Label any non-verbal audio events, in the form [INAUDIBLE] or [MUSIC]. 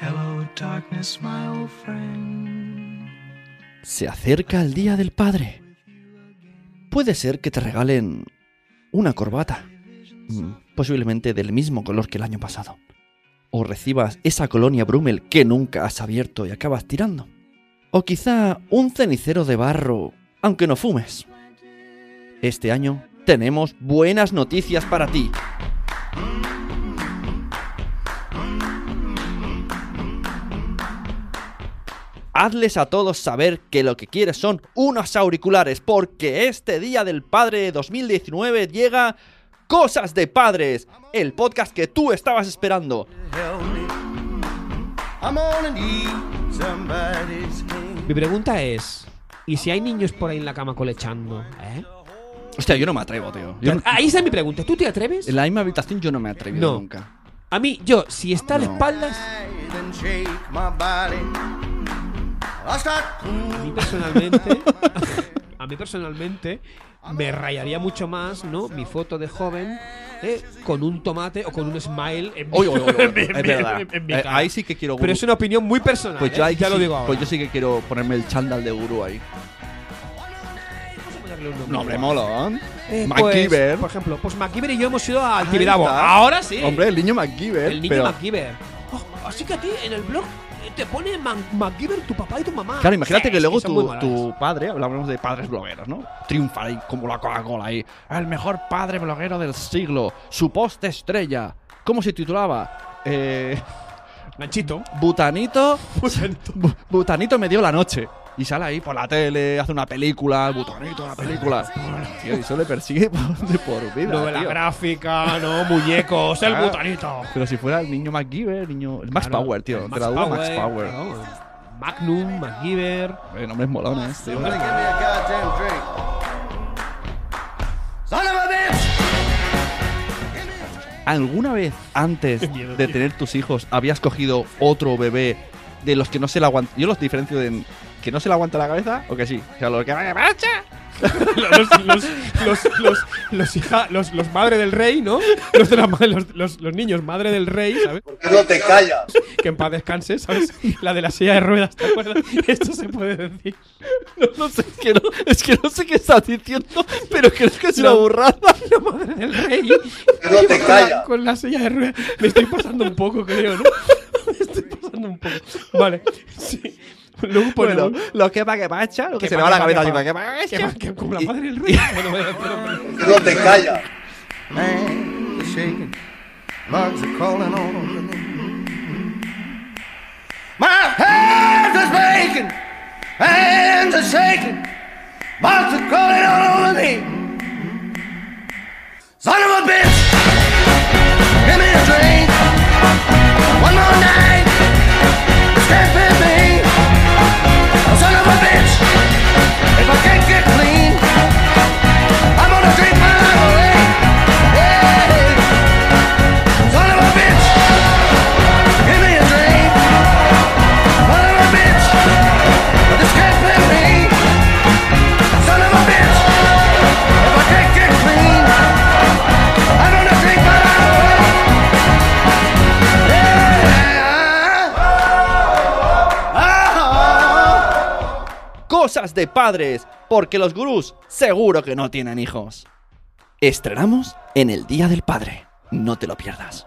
Hello, darkness, my old friend. Se acerca el Día del Padre. Puede ser que te regalen una corbata, mm, posiblemente del mismo color que el año pasado. O recibas esa colonia Brummel que nunca has abierto y acabas tirando. O quizá un cenicero de barro, aunque no fumes. Este año tenemos buenas noticias para ti. Hazles a todos saber que lo que quieres son unos auriculares, porque este Día del Padre de 2019 llega Cosas de Padres, el podcast que tú estabas esperando. I'm gonna need somebody's king. Mi pregunta es: ¿y si hay niños por ahí en la cama colechando? ¿Eh? Hostia, yo no me atrevo, tío. Yo no- Ahí está mi pregunta. ¿Tú te atreves? en la misma habitación yo no me he atrevido No. nunca. A mí, yo, si está de No. espaldas, a mí personalmente, [LAUGHS] a mí personalmente, me rayaría mucho más, ¿no? Mi foto de joven eh, con un tomate o con un smile en mi, [LAUGHS] en es verdad. en mi Eh, cara. ahí sí que quiero Pero gurú. es una opinión muy personal. Pues yo ¿eh? ahí ya sí- lo digo ahora. Pues yo sí que quiero ponerme el chándal de gurú ahí. No, hombre, igual. molón. Eh, MacGyver. pues, por ejemplo, pues MacGyver y yo hemos ido a Tibidabo. está. Ahora sí. Hombre, el niño MacGyver. el niño pero- MacGyver. Oh, así que a ti en el blog eh, te pone Ma- MacGyver tu papá y tu mamá. Claro, imagínate Sí, que luego tu, tu padre, hablamos de padres blogueros, ¿no? Triunfa ahí como la Coca-Cola ahí. El mejor padre bloguero del siglo. Su post estrella. ¿Cómo se titulaba? Eh, Nachito. Butanito. [LAUGHS] Bu- Butanito me dio la noche. Y sale ahí por la tele, hace una película, Butanito, una película. Tío, y eso le persigue por, de por vida. Novela tío. gráfica, no, muñecos, el Ah. botanito. Pero si fuera el niño MacGyver, el niño. El Max Claro, Power, tío. el Te la duda Max Power. claro. Magnum, MacGyver. Eh, nombres molones, tío. Give me a goddamn drink. Son of a bitch! ¿Alguna vez antes [LAUGHS] de tío. tener tus hijos habías cogido otro bebé de los que no se le aguanta? Yo los diferencio en que no se le aguanta la cabeza o que sí. O sea, [LAUGHS] los que vaya marcha. los, los, los, los, los, hija- los, los madre del rey, ¿no? Los, de la los, los, los niños madre del rey, ¿sabes? qué no te callas? Que en paz descanse, ¿sabes? La de la silla de ruedas, ¿te acuerdas? Esto se puede decir. No, no sé, es que no, es que no sé qué estás diciendo, pero creo que es una burrada. [LAUGHS] La madre del rey. Que no te callas. Con la silla de ruedas. Me estoy pasando un poco, creo, ¿no? [LAUGHS] Me estoy pasando un poco. Vale. Sí. Luego Bueno, ponemos. lo que va que marcha, lo que Que se le va la cabeza pa- así, que va que Que, marcha. que con la madre del rey. Bueno, bueno, no te callas. Hands are shaking. Bugs are crawling on me. My hands are shaking. Hands are shaking. Bugs are crawling all over me. Son of a bitch. De padres, porque los gurús seguro que no tienen hijos. Estrenamos en el Día del Padre. No te lo pierdas.